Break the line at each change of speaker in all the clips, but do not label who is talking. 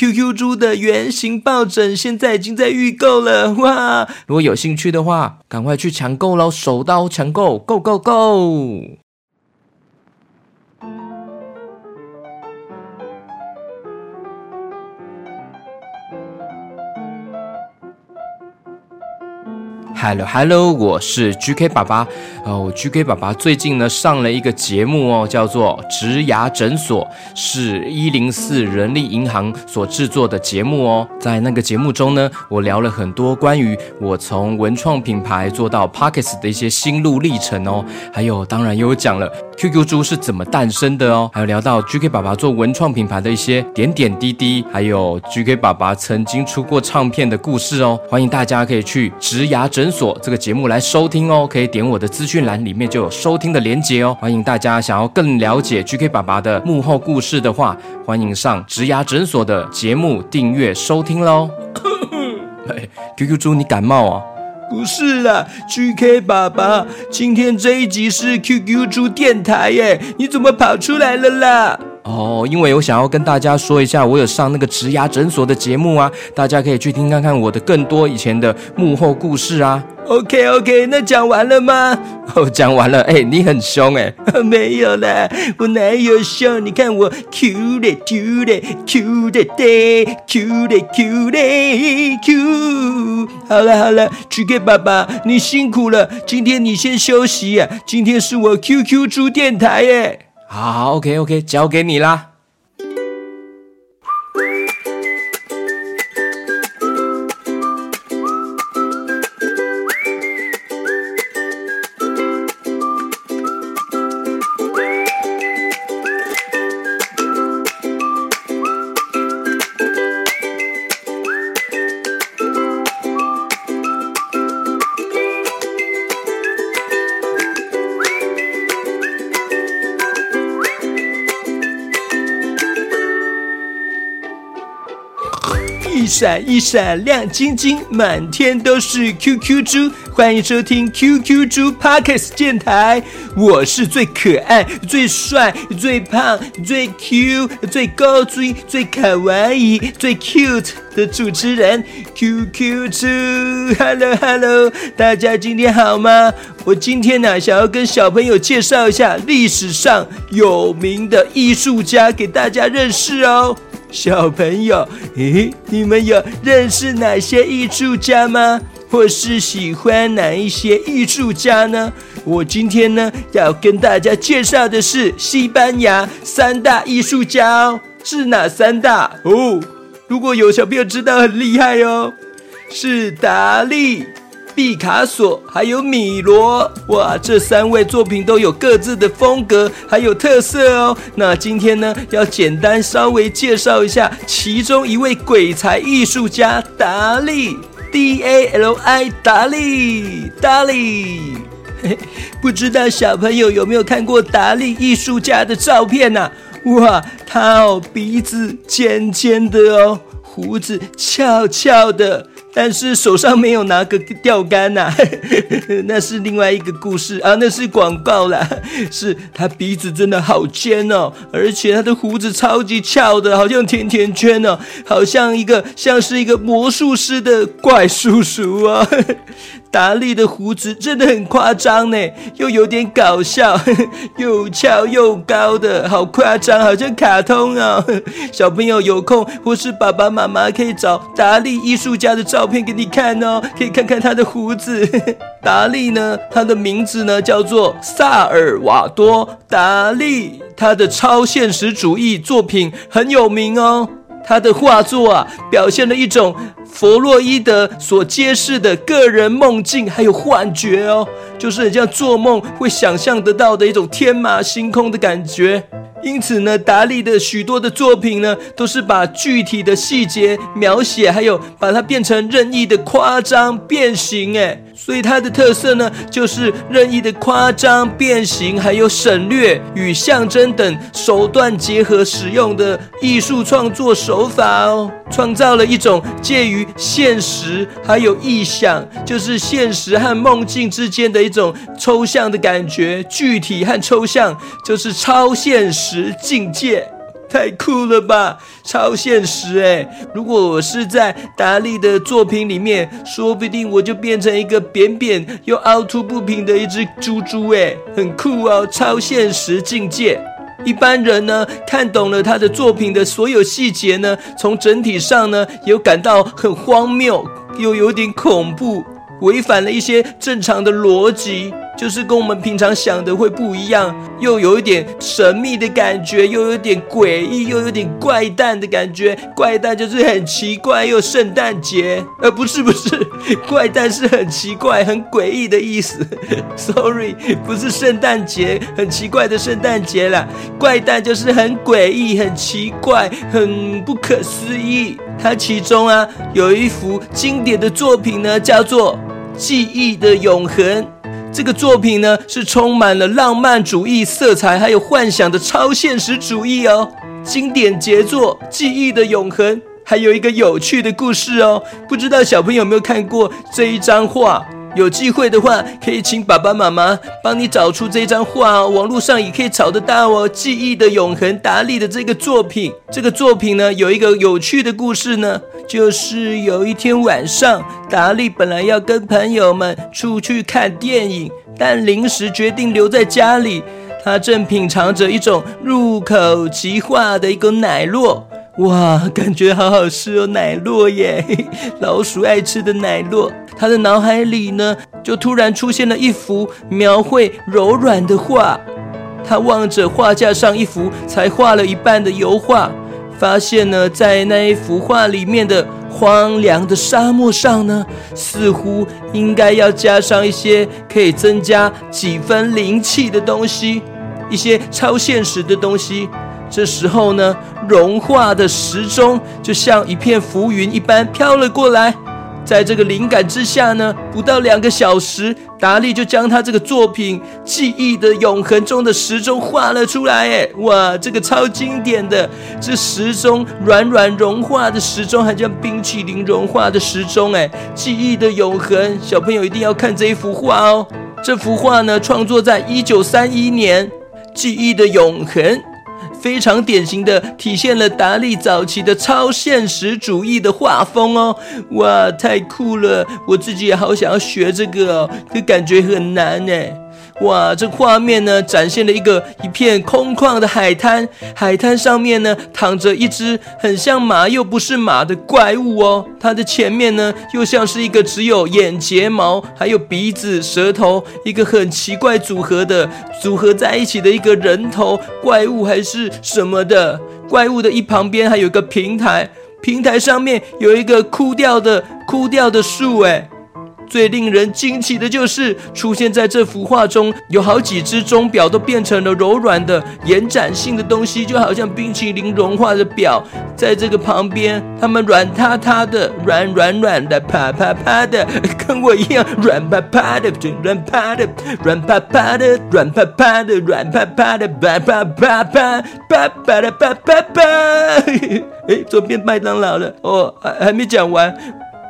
QQ 猪的圆形抱枕现在已经在预购了，哇！如果有兴趣的话，赶快去抢购喽！手刀抢购，Go Go Go！Hello，我是 GK 爸爸哦。GK 爸爸最近呢上了一个节目哦，叫做《植牙诊所》，是一零四人力银行所制作的节目哦。在那个节目中呢，我聊了很多关于我从文创品牌做到 Podcast 的一些心路历程哦，还有当然也有讲了 QQ 猪是怎么诞生的哦，还有聊到 GK 爸爸做文创品牌的一些点点滴滴，还有 GK 爸爸曾经出过唱片的故事哦。欢迎大家可以去植牙诊所这个节目来收听哦，可以点我的资讯栏里面就有收听的连结哦。欢迎大家想要更了解 GK 爸爸的幕后故事的话，欢迎上职牙诊所的节目订阅收听喽。哎，QQ 猪，你感冒啊？不是啦，GK 爸爸，今天这一集是 QQ 猪电台耶，你怎么跑出来了啦？哦，因为我想要跟大家说一下，我有上那个植牙诊所的节目啊，大家可以去听看看我的更多以前的幕后故事啊。OK OK，那讲完了吗？哦，讲完了。哎，你很凶哎。没有啦，我哪有凶？你看我 Q 的 Q 的 Q 的的 Q 的 Q 的 Q。好了好了，GK 爸爸，你辛苦了，今天你先休息呀。今天是我 QQ 猪电台耶。好，OK OK，交给你啦。闪一闪亮晶晶，满天都是 QQ 猪，欢迎收听 QQ 猪 Podcast 电台。我是最可爱、最帅、最胖、最 Q、最高追、最卡哇伊、最 cute 的主持人 QQ 猪。Hello Hello，大家今天好吗？我今天呢、想要跟小朋友介绍一下历史上有名的艺术家，给大家认识哦。小朋友，诶，你们有认识哪些艺术家吗？或是喜欢哪一些艺术家呢？我今天呢，要跟大家介绍的是西班牙三大艺术家哦。是哪三大？哦，如果有小朋友知道，很厉害哦。是达利。毕卡索还有米罗，哇，这三位作品都有各自的风格，还有特色哦。那今天呢，要简单稍微介绍一下其中一位鬼才艺术家达利，D A L I，达利，达利。不知道小朋友有没有看过达利艺术家的照片呢？啊？哇，他哦，鼻子尖尖的哦，胡子翘翘的。但是手上没有拿个钓竿呐、啊，那是另外一个故事啊，那是广告啦。是他鼻子真的好尖哦，而且他的胡子超级翘的，好像甜甜圈哦，好像一个像是一个魔术师的怪叔叔哦。达利的胡子真的很夸张呢，又有点搞笑，又翘又高的，好夸张，好像卡通哦。小朋友有空或是爸爸妈妈可以找达利艺术家的照片给你看哦，可以看看他的胡子。达利呢，他的名字呢叫做萨尔瓦多·达利，他的超现实主义作品很有名哦。他的画作啊，表现了一种弗洛伊德所揭示的个人梦境，还有幻觉哦，就是很像做梦会想象得到的一种天马行空的感觉。因此呢，达利的许多的作品呢，都是把具体的细节描写，还有把它变成任意的夸张变形，哎，所以它的特色呢，就是任意的夸张变形，还有省略与象征等手段结合使用的艺术创作手法哦，创造了一种介于现实还有臆想，就是现实和梦境之间的一种抽象的感觉，具体和抽象就是超现实。实境界，太酷了吧，超现实诶。如果我是在达利的作品里面，说不定我就变成一个扁扁又凹凸不平的一只猪猪诶，很酷哦，超现实境界。一般人呢，看懂了他的作品的所有细节呢，从整体上呢，有感到很荒谬，又有点恐怖，违反了一些正常的逻辑。就是跟我们平常想的会不一样，又有一点神秘的感觉，又有点诡异，又有点怪诞的感觉。怪诞就是很奇怪，又圣诞节，呃，不是不是，怪诞是很奇怪、很诡异的意思。Sorry，不是圣诞节，很奇怪的圣诞节啦。怪诞就是很诡异、很奇怪、很不可思议。它其中啊有一幅经典的作品呢，叫做《记忆的永恒》。这个作品呢，是充满了浪漫主义色彩，还有幻想的超现实主义哦。经典杰作《记忆的永恒》，还有一个有趣的故事哦。不知道小朋友有没有看过这一张画？有机会的话，可以请爸爸妈妈帮你找出这张画哦。网络上也可以找得到哦。《记忆的永恒》，达利的这个作品。这个作品呢，有一个有趣的故事呢，就是有一天晚上，达利本来要跟朋友们出去看电影，但临时决定留在家里。他正品尝着一种入口即化的一个奶酪。哇，感觉好好吃哦，奶酪耶！老鼠爱吃的奶酪。他的脑海里呢，就突然出现了一幅描绘柔软的画。他望着画架上一幅才画了一半的油画，发现呢，在那一幅画里面的荒凉的沙漠上呢，似乎应该要加上一些可以增加几分灵气的东西，一些超现实的东西。这时候呢，融化的时钟就像一片浮云一般飘了过来。在这个灵感之下呢，不到两个小时，达利就将他这个作品《记忆的永恒》中的时钟画了出来。哎，哇，这个超经典的，这时钟软软融化的时钟，还像冰淇淋融化的时钟。哎，《记忆的永恒》，小朋友一定要看这一幅画哦。这幅画呢，创作在一九三一年，《记忆的永恒》。非常典型的体现了达利早期的超现实主义的画风哦，哇，太酷了！我自己也好想要学这个哦，可感觉很难呢。哇，这画面呢，展现了一个一片空旷的海滩，海滩上面呢，躺着一只很像马又不是马的怪物哦。它的前面呢，又像是一个只有眼睫毛还有鼻子舌头一个很奇怪组合的组合在一起的一个人头怪物还是什么的。怪物的一旁边还有一个平台，平台上面有一个枯掉的枯掉的树，诶。最令人惊奇的就是，出现在这幅画中有好几只钟表都变成了柔软的延展性的东西，就好像冰淇淋融化的表。在这个旁边，它们软塌塌的、软软软的、啪啪啪的，跟我一样软趴趴的、软趴的、软趴趴的、软趴趴的、软趴趴的、啪啪啪啪啪啪的啪啪啪。哎，左边麦当劳了哦，还还没讲完。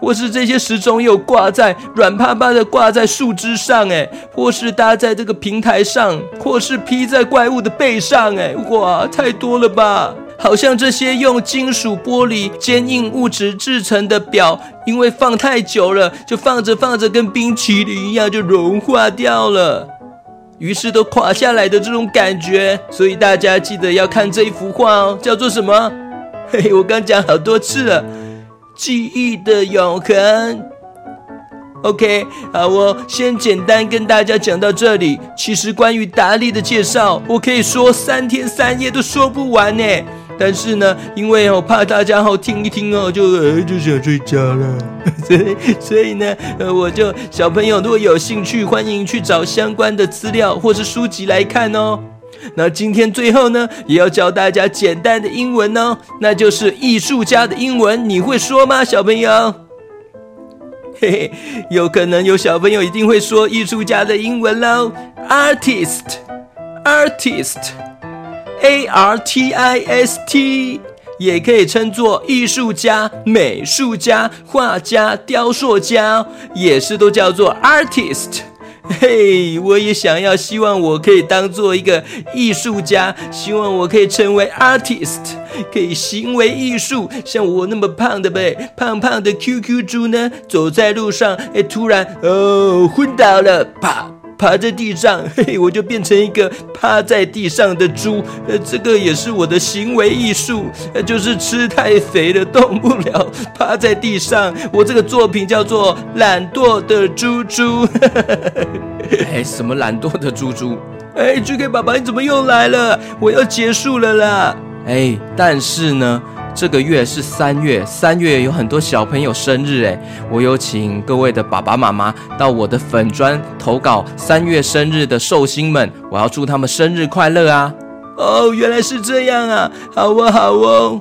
或是这些时钟又挂在软趴趴的挂在树枝上，哎，或是搭在这个平台上，或是披在怪物的背上，哎，哇，太多了吧！好像这些用金属、玻璃、坚硬物质制成的表，因为放太久了，就放着放着跟冰淇淋一样，就融化掉了，于是都垮下来的这种感觉。所以大家记得要看这一幅画哦，叫做什么？嘿嘿，我刚讲好多次了。记忆的永恒。OK，好，我先简单跟大家讲到这里。其实关于达利的介绍，我可以说三天三夜都说不完呢。但是呢，因为我怕大家好听一听哦，就呃就想睡觉了。所以所以呢，呃，我就小朋友如果有兴趣，欢迎去找相关的资料或是书籍来看哦。那今天最后呢，也要教大家简单的英文哦，那就是艺术家的英文，你会说吗，小朋友？嘿嘿，有可能有小朋友一定会说艺术家的英文喽，artist，artist，A R T I S T，也可以称作艺术家、美术家、画家、雕塑家，也是都叫做 artist。嘿，我也想要，希望我可以当做一个艺术家，希望我可以成为 artist，可以行为艺术，像我那么胖的呗，胖胖的 QQ 猪呢，走在路上，哎，突然哦昏倒了，啪。趴在地上，嘿 嘿，我就变成一个趴在地上的猪。呃，这个也是我的行为艺术，呃，就是吃太肥了，动不了，趴在地上。我这个作品叫做《懒惰的猪猪》。哎，什么懒惰的猪猪？哎，GK 爸爸，你怎么又来了？我要结束了啦。哎，但是呢。这个月是三月，三月有很多小朋友生日诶，我有请各位的爸爸妈妈到我的粉砖投稿三月生日的寿星们，我要祝他们生日快乐啊！哦，原来是这样啊，好哦，好哦。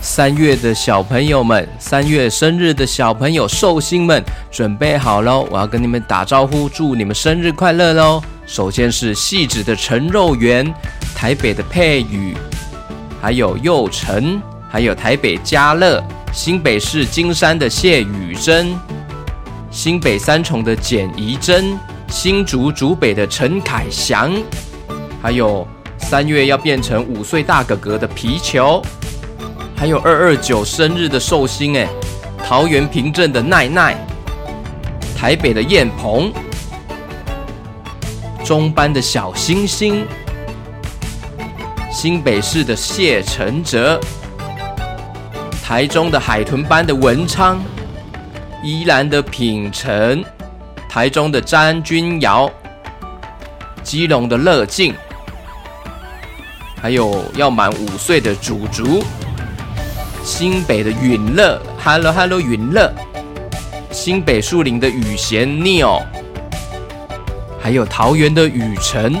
三月的小朋友们，三月生日的小朋友寿星们，准备好喽！我要跟你们打招呼，祝你们生日快乐喽！首先是戏子的陈肉圆，台北的佩宇，还有佑成，还有台北嘉乐，新北市金山的谢宇珍，新北三重的简怡珍，新竹竹北的陈凯翔，还有三月要变成五岁大哥哥的皮球。还有二二九生日的寿星哎，桃园平镇的奈奈，台北的燕鹏，中班的小星星，新北市的谢承哲，台中的海豚班的文昌，宜兰的品成，台中的詹君尧，基隆的乐静，还有要满五岁的祖祖。新北的允乐，Hello Hello，允乐；新北树林的雨贤 Neil，还有桃园的雨辰，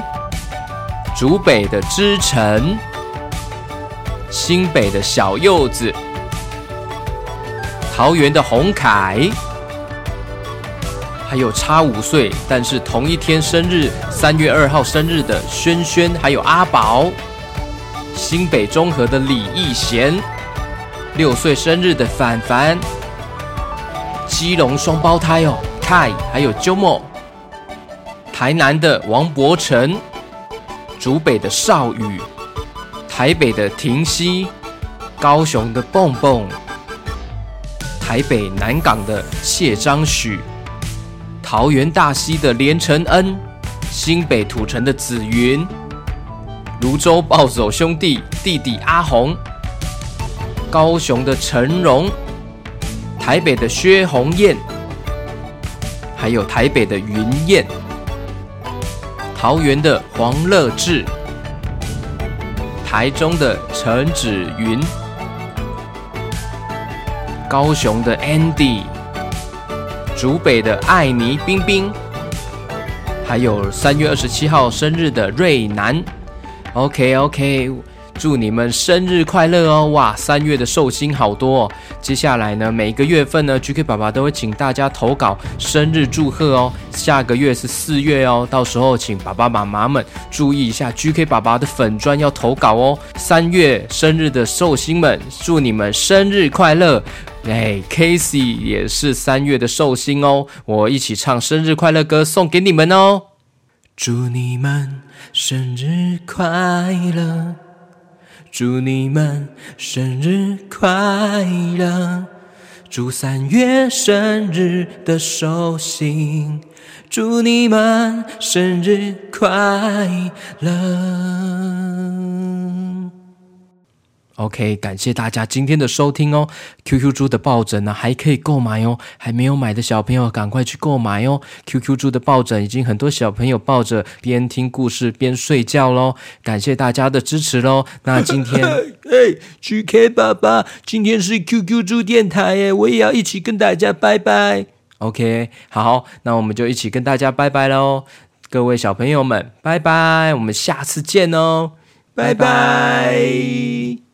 竹北的知晨，新北的小柚子，桃园的洪凯，还有差五岁但是同一天生日，三月二号生日的轩轩，还有阿宝，新北中和的李义贤。六岁生日的凡凡，基隆双胞胎哦，Kai 还有 Jomo，台南的王伯成，竹北的少宇，台北的婷熙，高雄的蹦蹦，台北南港的谢张许，桃园大溪的连承恩，新北土城的紫云，芦洲暴走兄弟弟弟阿红。高雄的陈荣，台北的薛红燕，还有台北的云燕，桃园的黄乐志，台中的陈芷云，高雄的 Andy，竹北的艾妮冰冰，还有三月二十七号生日的瑞南。OK OK。祝你们生日快乐哦！哇，三月的寿星好多哦。接下来呢，每个月份呢，GK 爸爸都会请大家投稿生日祝贺哦。下个月是四月哦，到时候请爸爸妈妈们注意一下，GK 爸爸的粉砖要投稿哦。三月生日的寿星们，祝你们生日快乐！哎，Casey 也是三月的寿星哦，我一起唱生日快乐歌送给你们哦。祝你们生日快乐！祝你们生日快乐！祝三月生日的寿星，祝你们生日快乐！OK，感谢大家今天的收听哦。QQ 猪的抱枕呢，还可以购买哦，还没有买的小朋友赶快去购买哦。QQ 猪的抱枕已经很多小朋友抱着边听故事边睡觉喽。感谢大家的支持喽。那今天，哎，GK 爸爸，今天是 QQ 猪电台耶，我也要一起跟大家拜拜。OK，好，那我们就一起跟大家拜拜喽。各位小朋友们，拜拜，我们下次见哦，拜拜。拜拜。